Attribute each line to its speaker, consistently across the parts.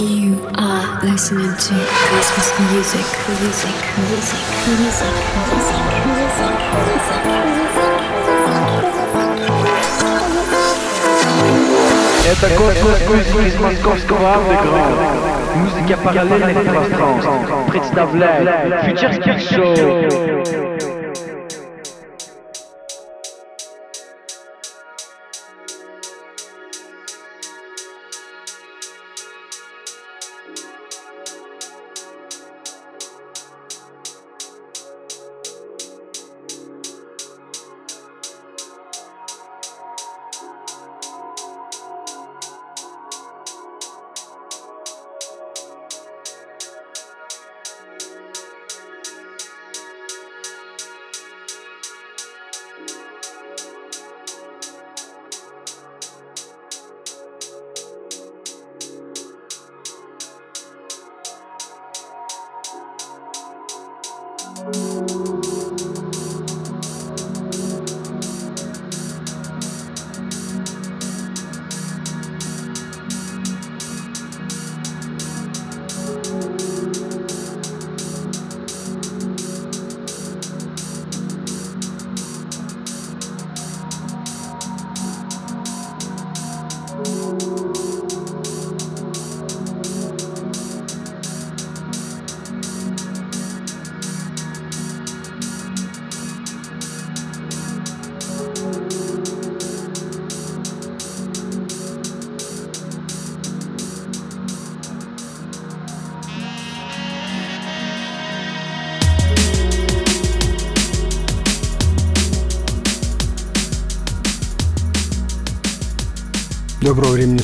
Speaker 1: You are listening to Christmas music, music, music, music, music, music,
Speaker 2: Это космос из московского андеграунда. Музыка параллельных пространств. Представляет Future Show.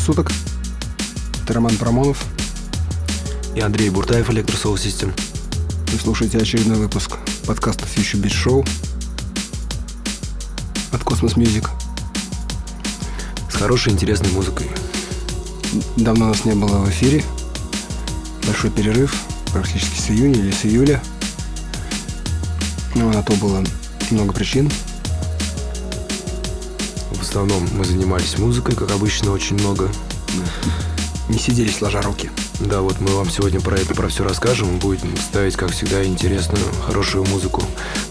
Speaker 3: Суток. Это Роман Промонов.
Speaker 4: И Андрей Буртаев, Electro System.
Speaker 3: Вы слушаете очередной выпуск подкаста Future Beat Show от Cosmos Music.
Speaker 4: С хорошей, интересной музыкой.
Speaker 3: Давно нас не было в эфире. Большой перерыв, практически с июня или с июля. Но на то было много причин.
Speaker 4: В основном мы занимались музыкой, как обычно, очень много.
Speaker 3: Не сидели сложа руки.
Speaker 4: Да, вот мы вам сегодня про это, про все расскажем. Будем ставить, как всегда, интересную, хорошую музыку.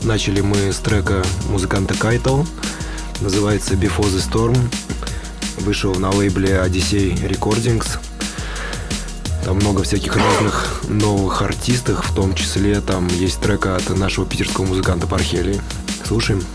Speaker 4: Начали мы с трека музыканта Кайтл. Называется Before the Storm. Вышел на лейбле Odyssey Recordings. Там много всяких разных новых артистов, в том числе там есть трек от нашего питерского музыканта Пархели. Слушаем.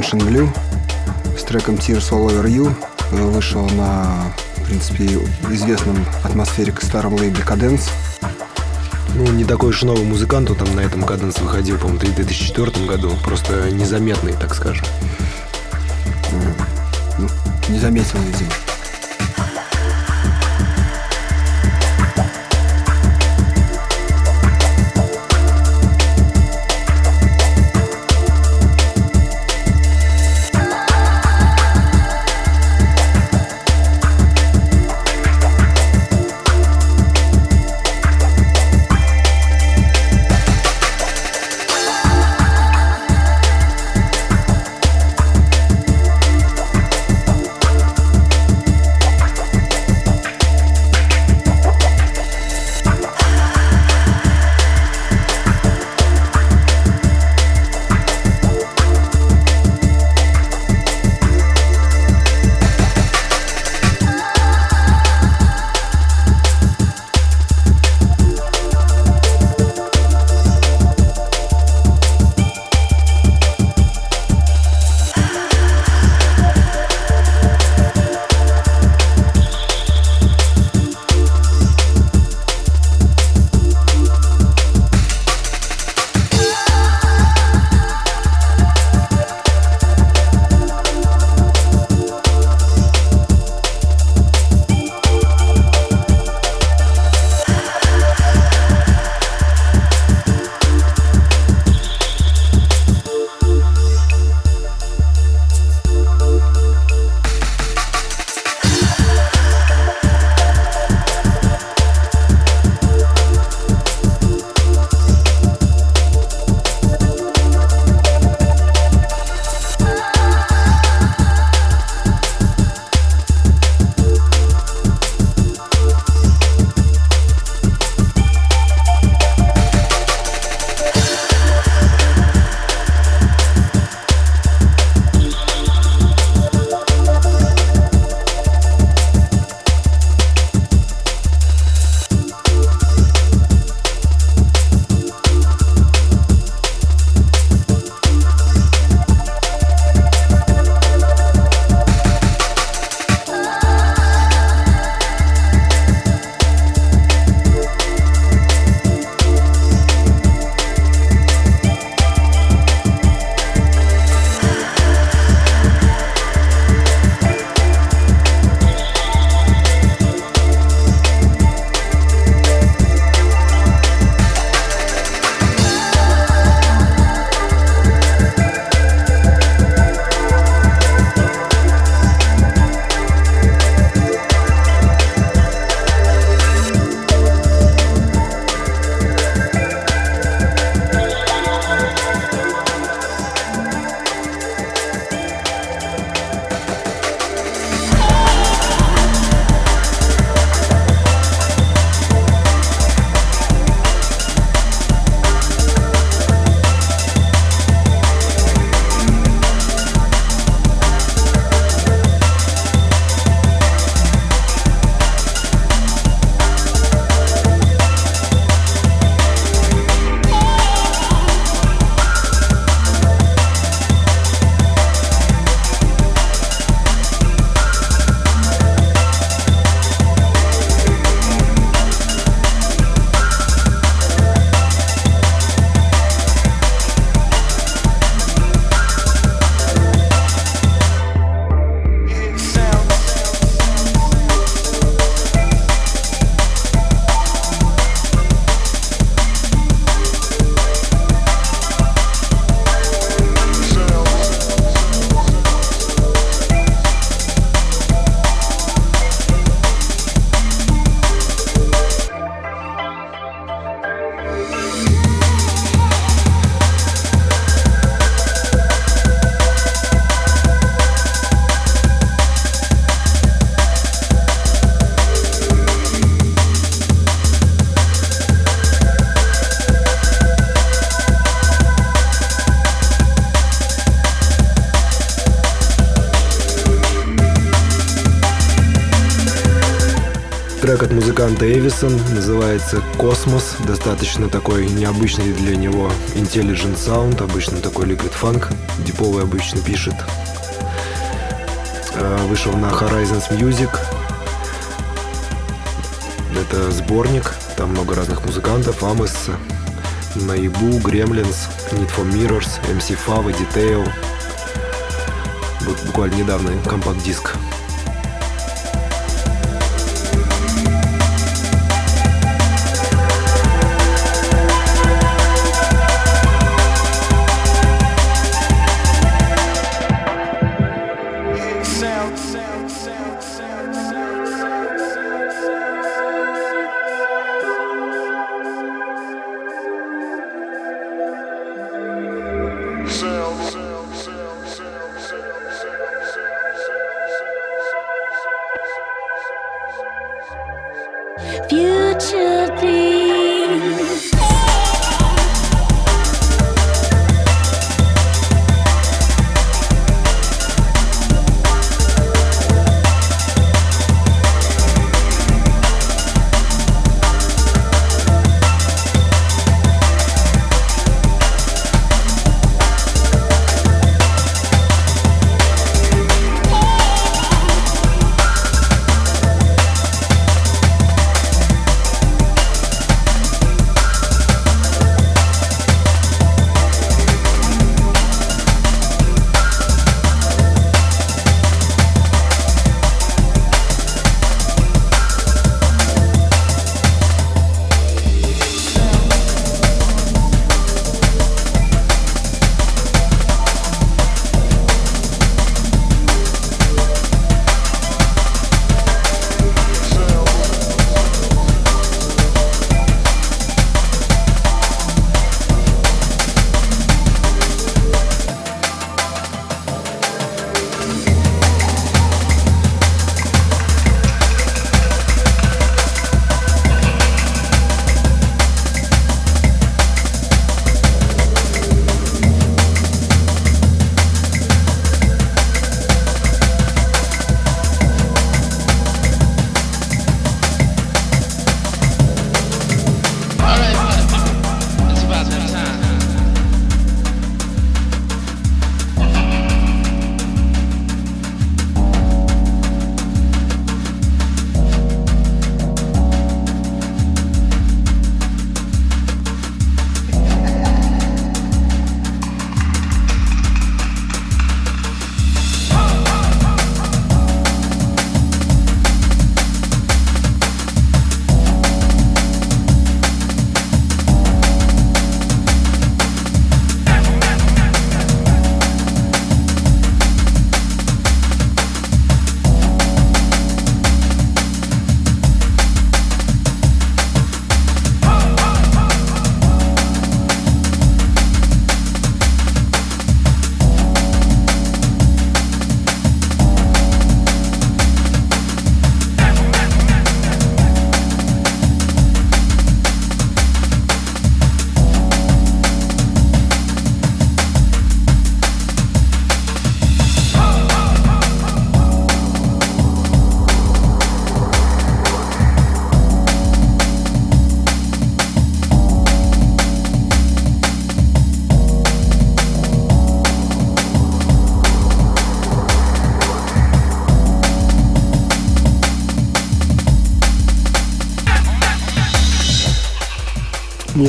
Speaker 3: And Blue с треком Tears All Over You. Вышел на, в принципе, известном атмосфере старом лейбле Cadence.
Speaker 4: Ну, не такой уж новый музыкант, он там на этом Cadence выходил, по-моему, в 2004 году. Просто незаметный, так скажем.
Speaker 3: Ну, не заметил, видимо.
Speaker 4: От музыканта Eveson, называется «Космос». Достаточно такой необычный для него intelligent sound, обычно такой liquid funk. Диповый обычно пишет. Э, вышел на Horizons Music. Это сборник, там много разных музыкантов. Amoss, Naibu, Gremlinz, Need for Mirrors, MC Fava, Detail. Вот буквально недавно компакт-диск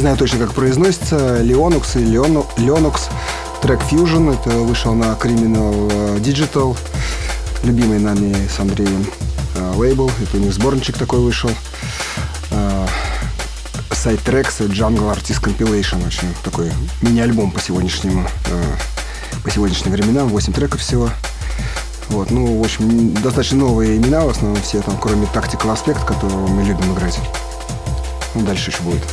Speaker 3: знаю точно, как произносится, Leonux и Leonux трек Fusion. Это вышел на Criminal Digital, любимый нами с Андреем э, лейбл. Это у них сборничек такой вышел. Сайт Tracks Jungle Artist Compilation. Очень такой мини-альбом по сегодняшнему э, по сегодняшним временам. 8 треков всего. Вот, ну, в общем, достаточно новые имена, в основном все там, кроме Tactical Aspect, которого мы любим играть. Ну, дальше еще будет.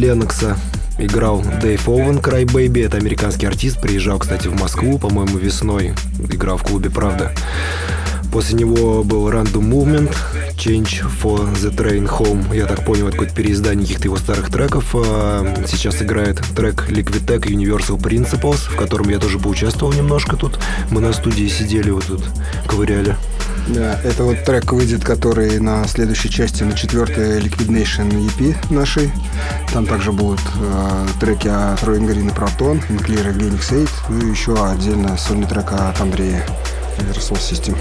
Speaker 4: Ленокса играл Дэйв Оуэн, Baby. Это американский артист. Приезжал, кстати, в Москву, по-моему, весной. Играл в клубе «Правда». После него был Random Movement, Change for the Train Home. Я так понял, это какое-то переиздание каких-то его старых треков. А, сейчас играет трек Liquid Tech Universal Principles, в котором я тоже поучаствовал немножко тут. Мы на студии сидели вот тут, ковыряли.
Speaker 3: Да, это вот трек выйдет, который на следующей части, на четвертой Liquid Nation EP нашей. Там также будут э, треки от и Протон, Nuclear и Linux 8, ну и еще отдельно сольный трек от Андрея. Universal System.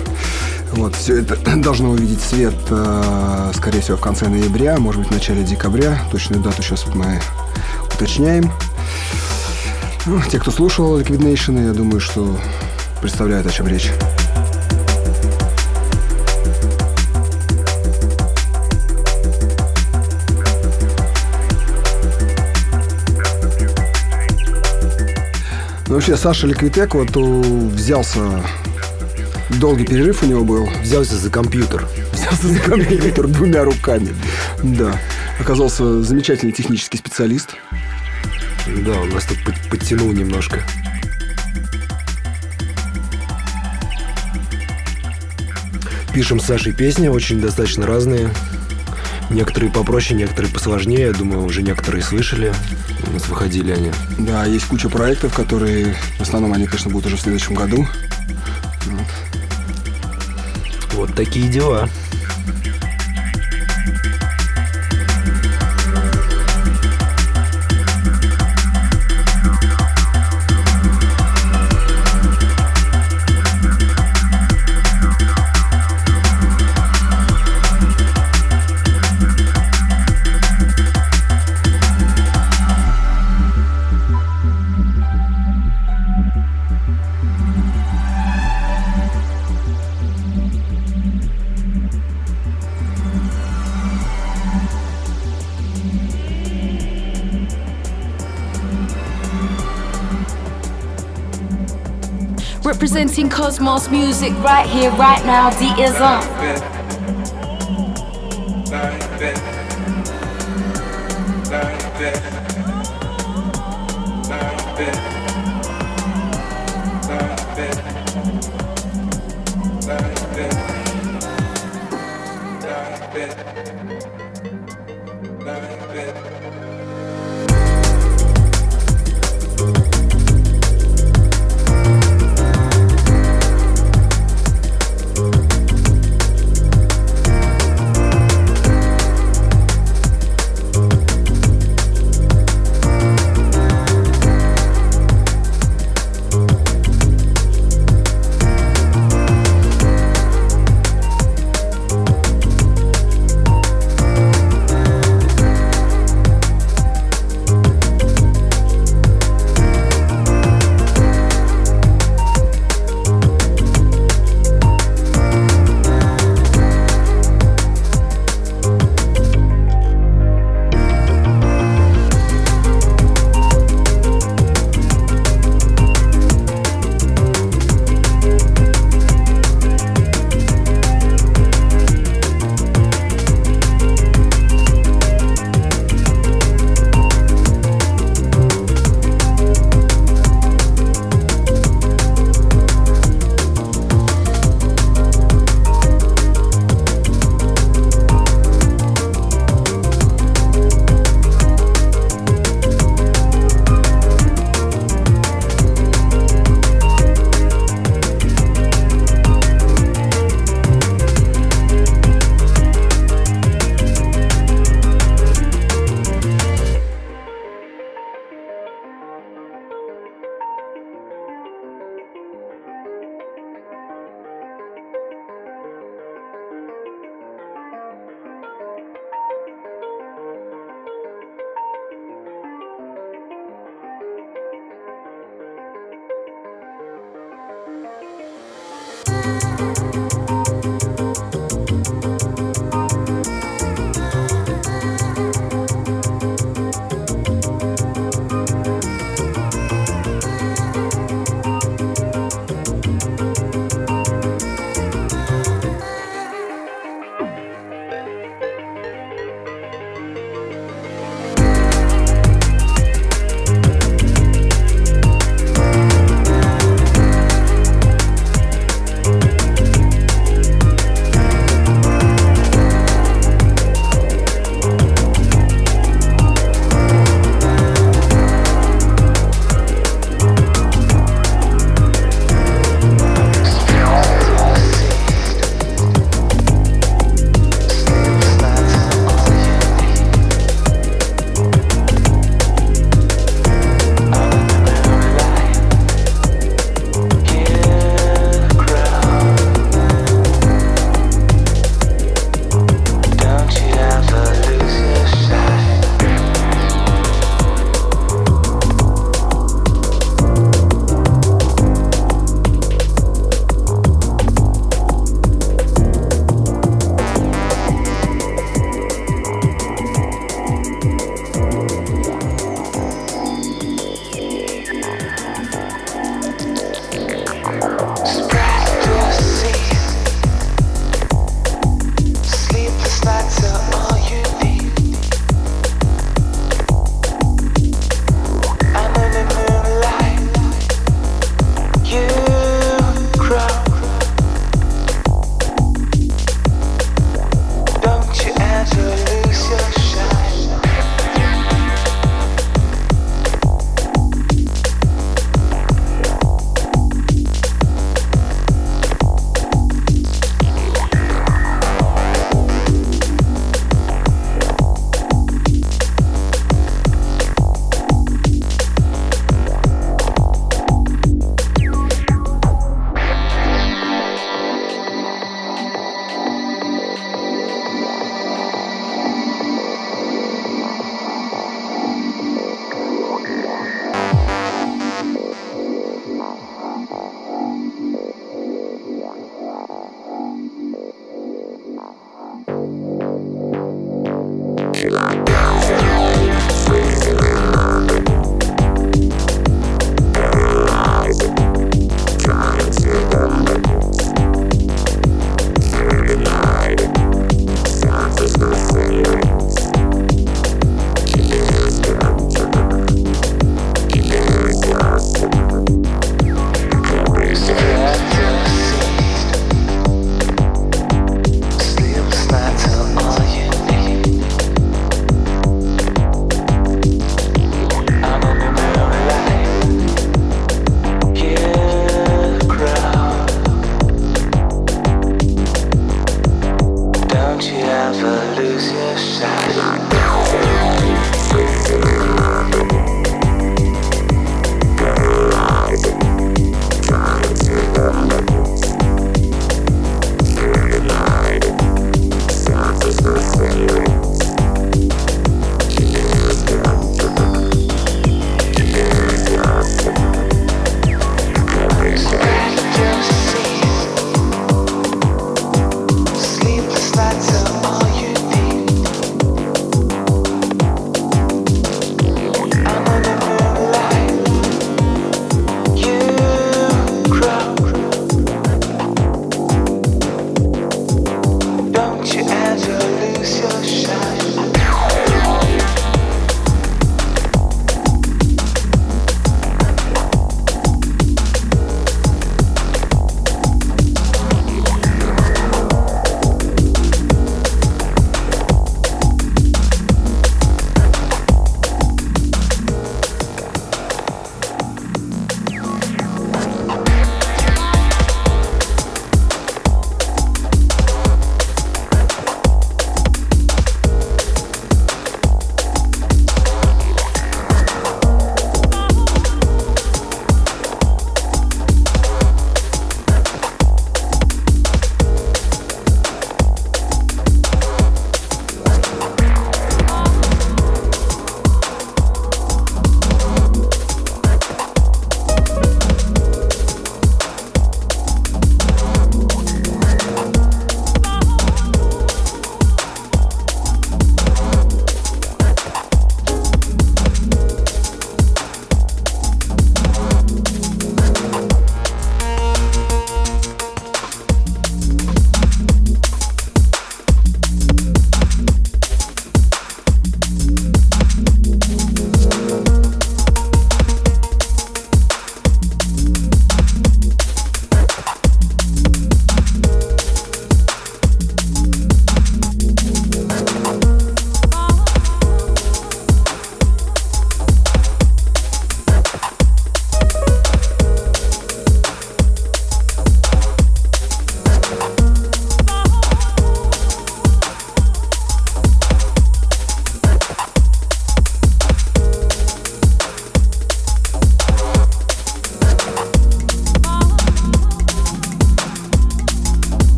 Speaker 3: Вот, все это должно увидеть свет, э, скорее всего, в конце ноября, может быть, в начале декабря. Точную дату сейчас мы уточняем. Ну, те, кто слушал Liquid Nation, я думаю, что представляют, о чем речь. Вообще, Саша Ликвитек вот взялся Долгий перерыв у него был.
Speaker 4: Взялся за компьютер.
Speaker 3: Взялся за компьютер двумя руками. Да. Оказался замечательный технический специалист.
Speaker 4: Да, он нас тут подтянул немножко. Пишем с Сашей песни, очень достаточно разные. Некоторые попроще, некоторые посложнее. Я думаю, уже некоторые слышали. У нас выходили они.
Speaker 3: Да, есть куча проектов, которые в основном они, конечно, будут уже в следующем году.
Speaker 4: Вот. Вот такие дела.
Speaker 5: Representing Cosmos music right here, right now, D is on.
Speaker 3: Like that. Like that.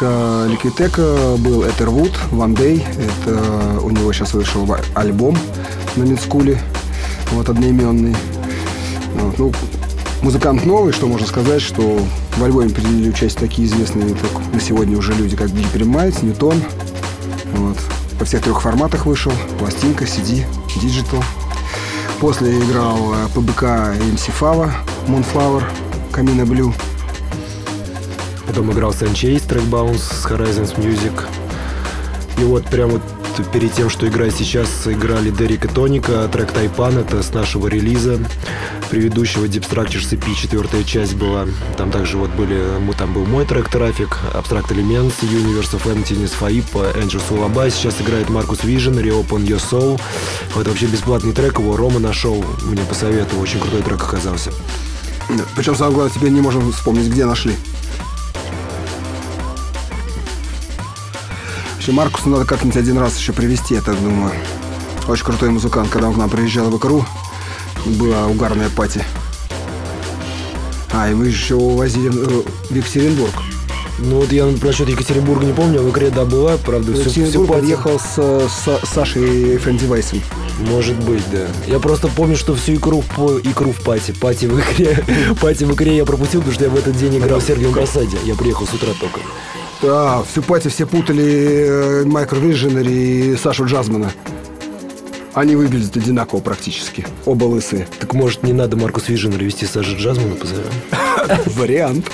Speaker 3: Трека Ликвитека был Этервуд, One Day. Это у него сейчас вышел альбом на Мидскуле, вот одноименный. Вот, ну, музыкант новый, что можно сказать, что в альбоме приняли участие такие известные как на сегодня уже люди, как Диппер Майтс, Ньютон. Вот. Во всех трех форматах вышел. Пластинка, CD, Digital. После играл э, ПБК MC Fava, Moonflower, Камина Blue.
Speaker 4: Потом играл Санчейс, трек Bounce с Horizons Music. И вот прям вот перед тем, что играть сейчас, играли Дерек и Тоника, трек Тайпан, это с нашего релиза предыдущего Deep Structures EP, четвертая часть была. Там также вот были, там был мой трек Трафик, Abstract Elements, Universe of Emptiness, Faip, Angels Lullaby. Сейчас играет Marcus Vision, Reopen Your Soul. Вот вообще бесплатный трек, его Рома нашел, мне посоветовал, очень крутой трек оказался.
Speaker 3: Причем, самое главное, теперь не можем вспомнить, где нашли. Еще Маркусу надо как-нибудь один раз еще привести, я так думаю. Очень крутой музыкант. Когда он к нам приезжал в икру, была угарная пати. А, и мы еще увозили э, в Екатеринбург.
Speaker 4: Ну вот я насчет Екатеринбурга не помню, а в Икре да была, правда,
Speaker 3: все, все подъехал с, с Сашей Френдивайсом.
Speaker 4: Может быть, да. Я просто помню, что всю икру в, икру в пати, пати в икре, пати в икре я пропустил, потому что я в этот день играл в Сергием Касаде. Я приехал с утра только.
Speaker 3: Да, в Сюпате все путали Майкл Виженер и Сашу Джазмана. Они выглядят одинаково практически. Оба лысые.
Speaker 4: Так может не надо Маркус Виженера вести Сашу Джазмана позовем?
Speaker 3: Вариант.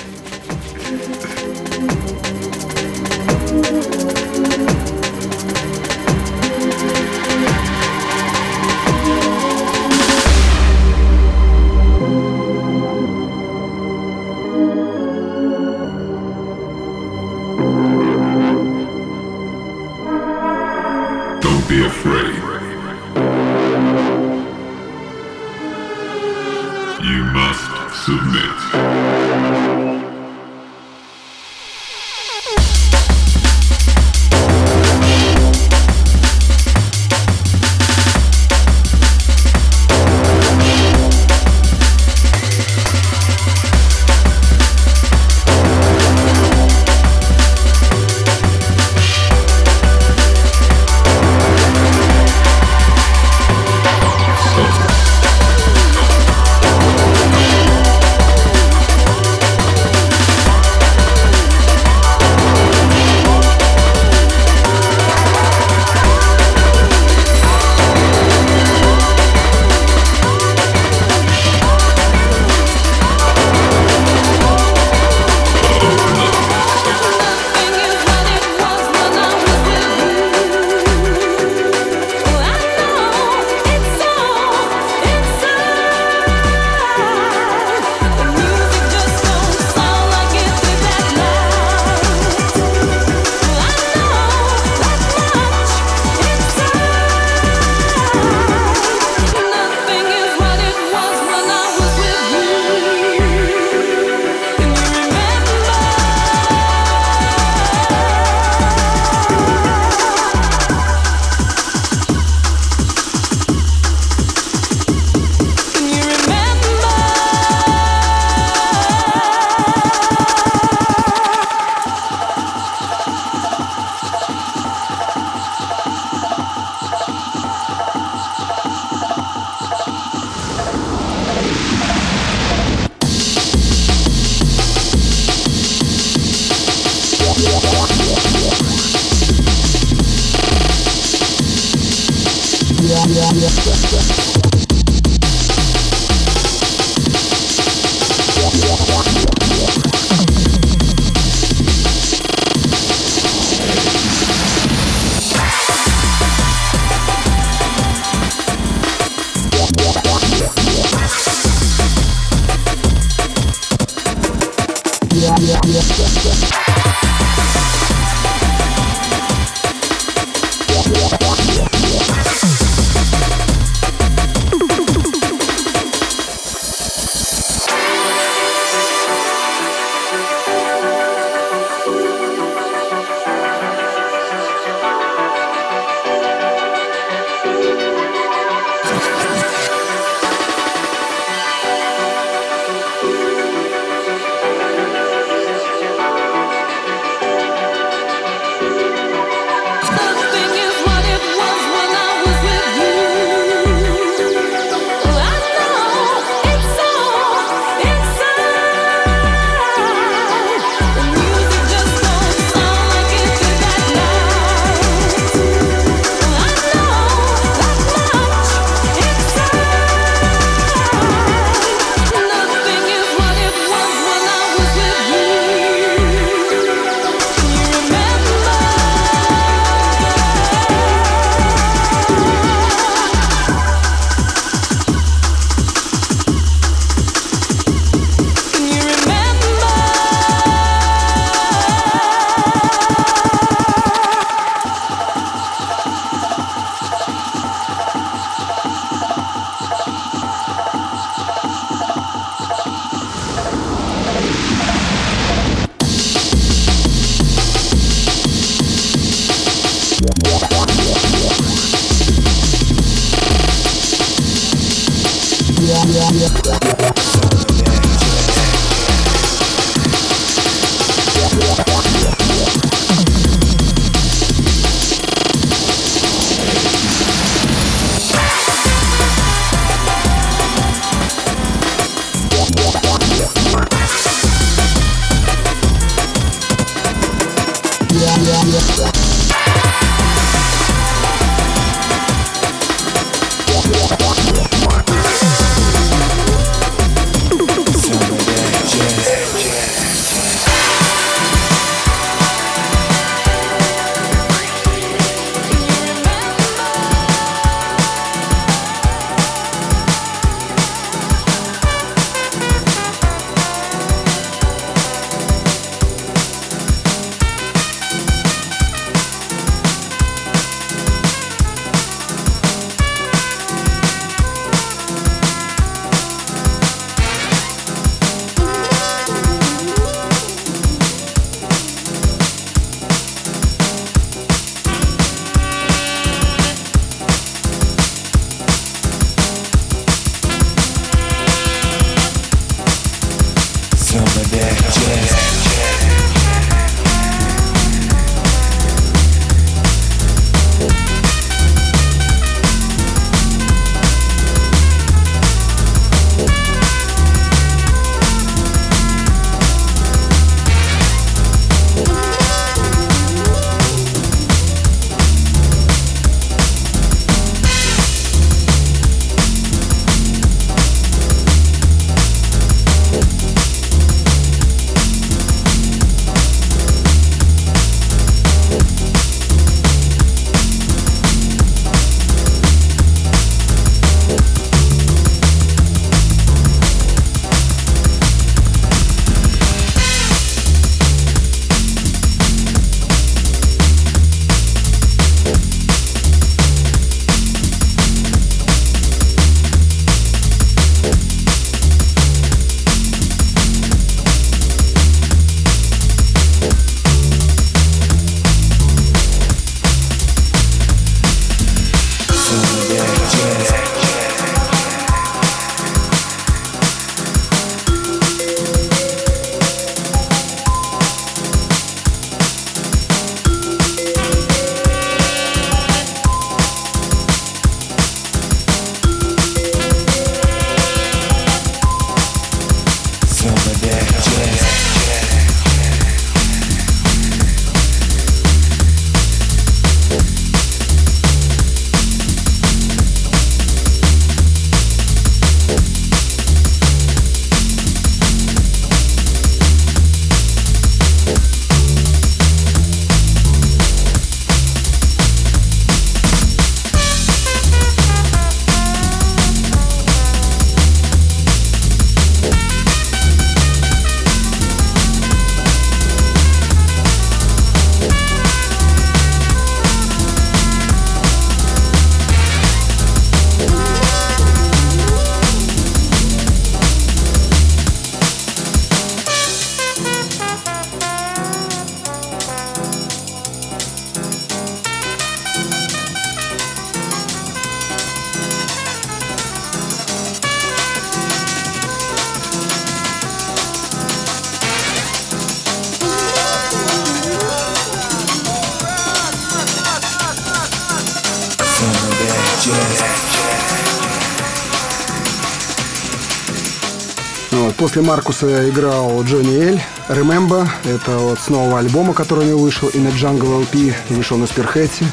Speaker 3: После Маркуса играл Джонни Эль, Remember, это вот с нового альбома, который у него вышел, In a Jungle LP, вышел на Спирхете.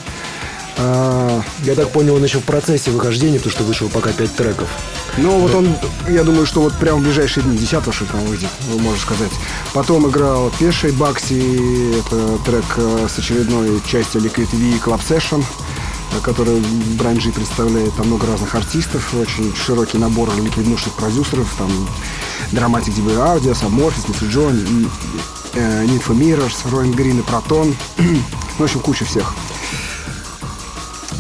Speaker 4: А, я так понял, он еще в процессе выхождения, потому что вышел пока пять треков.
Speaker 3: Ну, вот он, я думаю, что вот прямо в ближайшие дни, 10 что там выйдет, можно сказать. Потом играл Пешей Бакси, это трек э, с очередной частью Liquid V Club Session, э, который Брайан Джи представляет. Там много разных артистов, очень широкий набор ликвиднушных продюсеров, там Dramatic DB Audio, Submorphis, э, Need for Mirrors, Роин Грин и Протон. в общем, куча всех.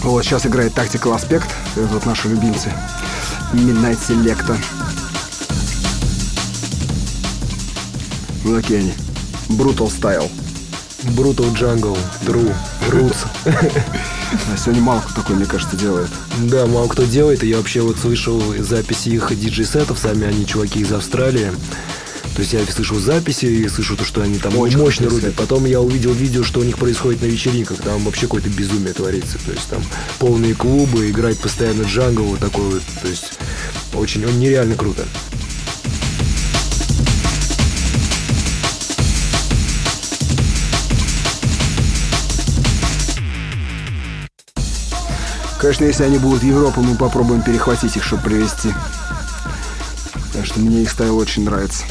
Speaker 3: Вот сейчас играет Tactical Aspect, это вот наши любимцы. Midnight Selecta. Ну такие они. Brutal Style.
Speaker 4: Brutal Jungle, True, Roots.
Speaker 3: А сегодня мало кто такой, мне кажется, делает.
Speaker 4: Да, мало кто делает. И я вообще вот слышал записи их диджей-сетов. Сами они чуваки из Австралии. То есть я слышу записи и слышу то, что они там Очень мощно рубят. Потом я увидел видео, что у них происходит на вечеринках. Там вообще какое-то безумие творится. То есть там полные клубы, играть постоянно джангл, вот такой вот. То есть очень, он нереально круто.
Speaker 3: Конечно, если они будут в Европу, мы попробуем перехватить их, чтобы привезти. Так что мне их стайл очень нравится.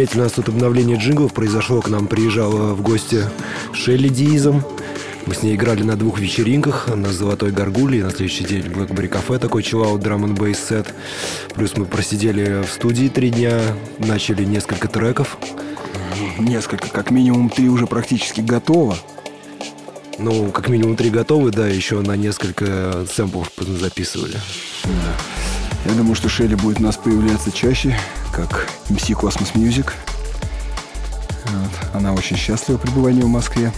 Speaker 6: Заметили, у нас тут обновление джинглов произошло. К нам приезжала в гости Шелли Дизом. Мы с ней играли на двух вечеринках, на Золотой Горгуле, на следующий день в Blackberry кафе такой чиллаут драм н бейс сет. Плюс мы просидели в студии три дня, начали несколько треков.
Speaker 3: Несколько, как минимум три уже практически готово.
Speaker 6: Ну, как минимум три готовы, да, еще на несколько сэмплов записывали.
Speaker 3: Я думаю, что Шелли будет у нас появляться чаще, как MC Cosmos Music. Вот. Она очень счастлива пребыванию в Москве.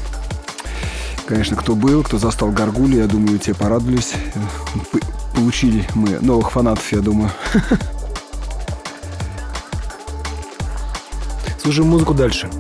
Speaker 3: Конечно, кто был, кто застал Гаргули, я думаю, те порадовались. П- получили мы новых фанатов, я думаю.
Speaker 6: Слушаем музыку дальше.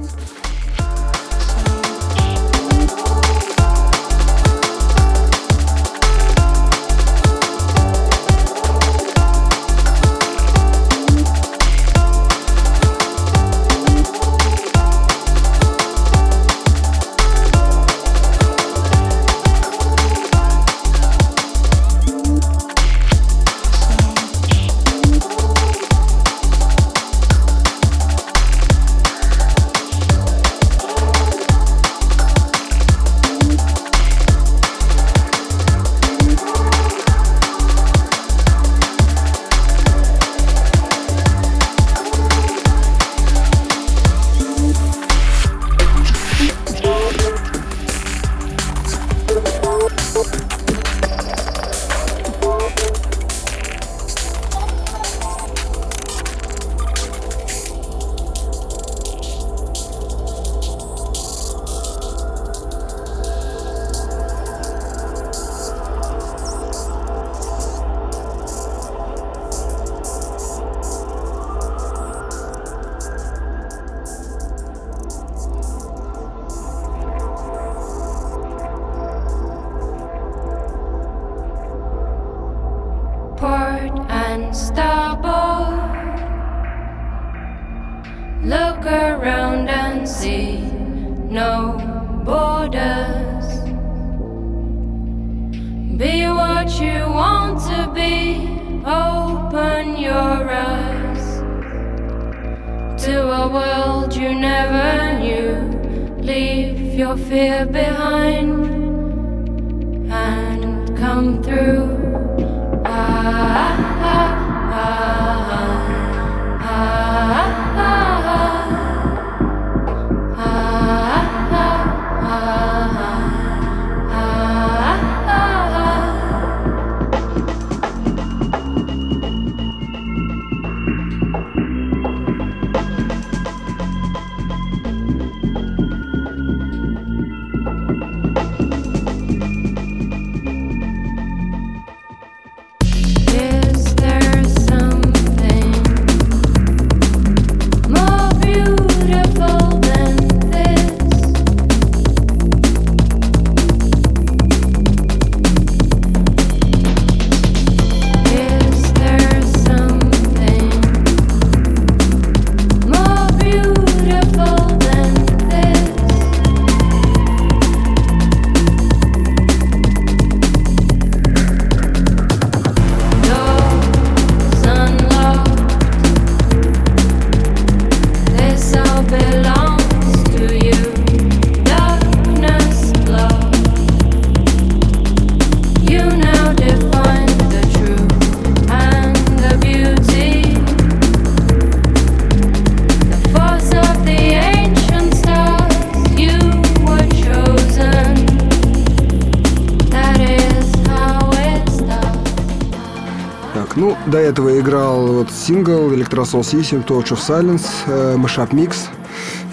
Speaker 3: Сингл Electrosol System Torch of Silence, э, Mashup Mix.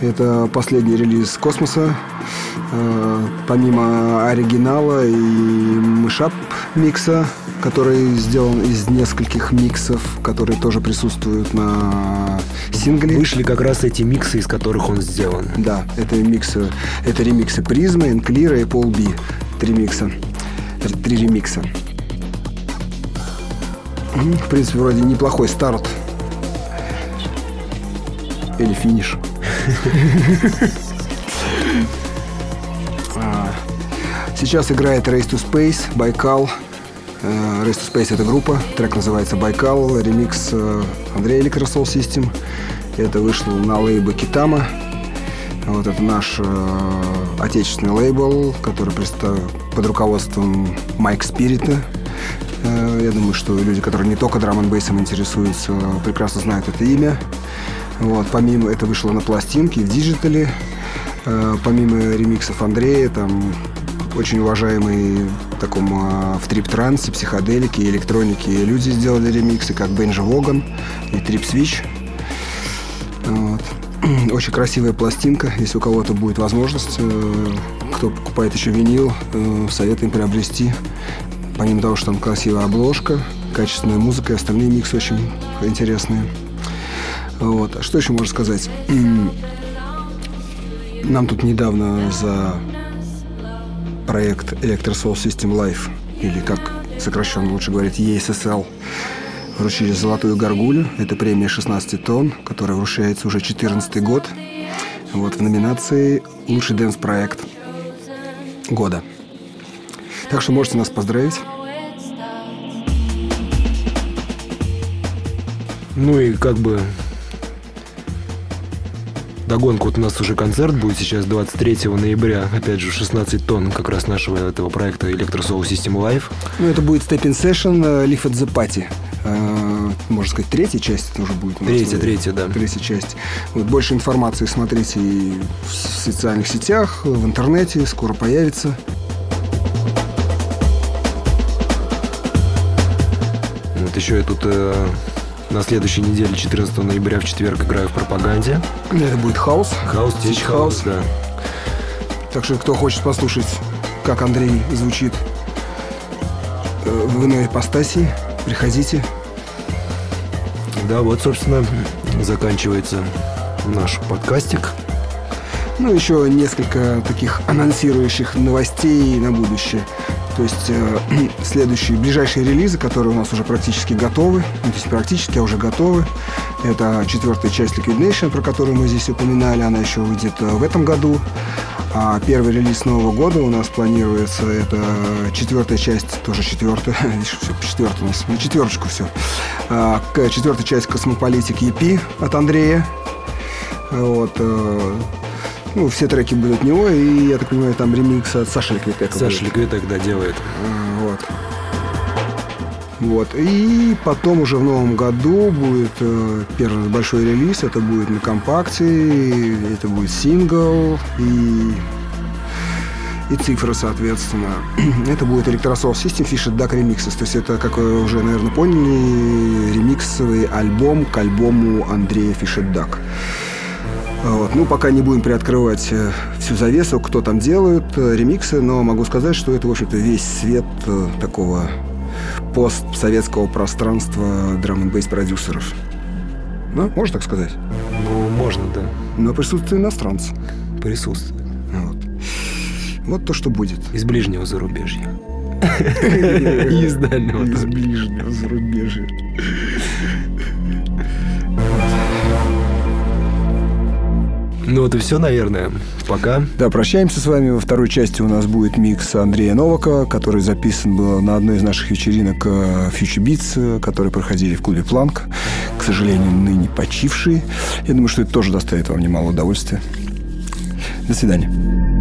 Speaker 3: Это последний релиз космоса. Э, помимо оригинала и мышап микса, который сделан из нескольких миксов, которые тоже присутствуют на сингле.
Speaker 6: Вышли как раз эти миксы, из которых он сделан.
Speaker 3: Да, это миксы, это ремиксы Призмы, Энклира и Пол Би. Три микса. Три ремикса. В принципе, вроде неплохой старт. Или финиш. А, Сейчас играет Race to Space, Байкал. Э, Race to Space это группа, трек называется Байкал, ремикс э, Андрея Electrosol System. Это вышло на лейбе Китама. Вот это наш э, отечественный лейбл, который представ- под руководством Mike Spirit а. Я думаю, что люди, которые не только драм бейсом интересуются, прекрасно знают это имя. Вот, помимо это вышло на пластинке, в диджитале. Э, помимо ремиксов Андрея, там очень уважаемые в таком э, в трип-трансе, психоделике электронике люди сделали ремиксы, как Benji Vaughan и Tripswitch. Вот. Очень красивая пластинка. Если у кого-то будет возможность, э, кто покупает еще винил, э, советуем приобрести. Помимо того, что там красивая обложка, качественная музыка и остальные миксы очень интересные. Вот. А что еще можно сказать? Нам тут недавно за проект Electrosoul System Life, или как сокращенно лучше говорить, ESSL, вручили золотую горгулю. Это премия 16 тонн, которая вручается уже 14 год. Вот в номинации «Лучший дэнс-проект года». Так что можете нас поздравить.
Speaker 4: Ну и как бы Догонку вот у нас уже концерт будет сейчас 23 ноября, опять же 16 тонн как раз нашего этого проекта Electrosoul System Live.
Speaker 3: Ну, это будет Stepping Session э, Live at the Party. Э, Можно сказать, третья часть это уже будет. у нас.
Speaker 4: Третья, третья, да.
Speaker 3: Третья часть. Вот больше информации смотрите и в социальных сетях, в интернете, скоро появится.
Speaker 4: Еще я тут э, на следующей неделе, 14 ноября в четверг, играю в пропаганде.
Speaker 3: Это будет Тич
Speaker 4: Тич Хаус,
Speaker 3: Хаус.
Speaker 4: да.
Speaker 3: Так что, кто хочет послушать, как Андрей звучит э, в иной ипостаси, приходите.
Speaker 4: Да, вот, собственно, заканчивается наш подкастик.
Speaker 3: Ну, еще несколько таких анонсирующих новостей на будущее. То есть э, следующие, ближайшие релизы, которые у нас уже практически готовы, ну, то есть практически, а уже готовы. Это четвертая часть Liquid Nation, про которую мы здесь упоминали, она еще выйдет э, в этом году. А первый релиз Нового года у нас планируется, это четвертая часть, тоже четвертая, все по четвертому у нас, на четверочку все. А, четвертая часть Cosmopolitic EP от Андрея. Вот, э, ну, все треки будут от него, и, я так понимаю, там ремикс от Саши Ликвитека
Speaker 4: Саша. Ликвей тогда делает.
Speaker 3: А, Вот. Вот. И потом уже в новом году будет э, первый большой релиз. Это будет на компакте, это будет сингл и и цифры, соответственно. это будет Electrosoul System Fisher Duck Remixes. То есть это, как вы уже, наверное, поняли, ремиксовый альбом к альбому Андрея Fisher Duck. Вот. Ну, пока не будем приоткрывать э, всю завесу, кто там делает э, ремиксы, но могу сказать, что это, в общем-то, весь свет э, такого постсоветского пространства драм н продюсеров. Ну, можно так сказать?
Speaker 4: Ну, можно, да.
Speaker 3: Но присутствие иностранцев.
Speaker 4: Присутствует.
Speaker 3: Вот. Вот то, что будет.
Speaker 4: Из ближнего зарубежья. Из дальнего.
Speaker 3: Из ближнего зарубежья.
Speaker 4: Ну вот и все, наверное. Пока.
Speaker 3: Да, прощаемся с вами. Во второй части у нас будет микс Андрея Новака, который записан был на одной из наших вечеринок э, Future Beats, э, которые проходили в клубе Планк. К сожалению, ныне почивший. Я думаю, что это тоже доставит вам немало удовольствия. До свидания.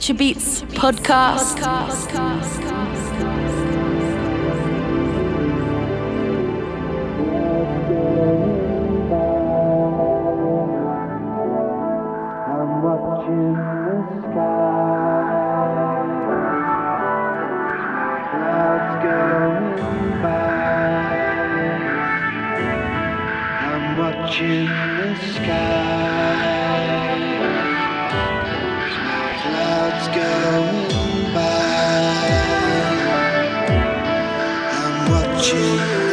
Speaker 5: Future Beats podcast.
Speaker 7: podcast.
Speaker 8: you.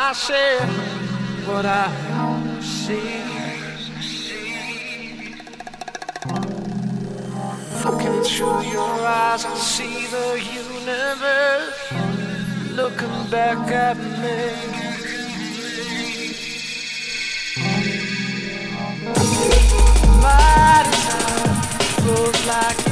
Speaker 8: I see what I see. Looking through your eyes and see the universe looking back at me. My time flows like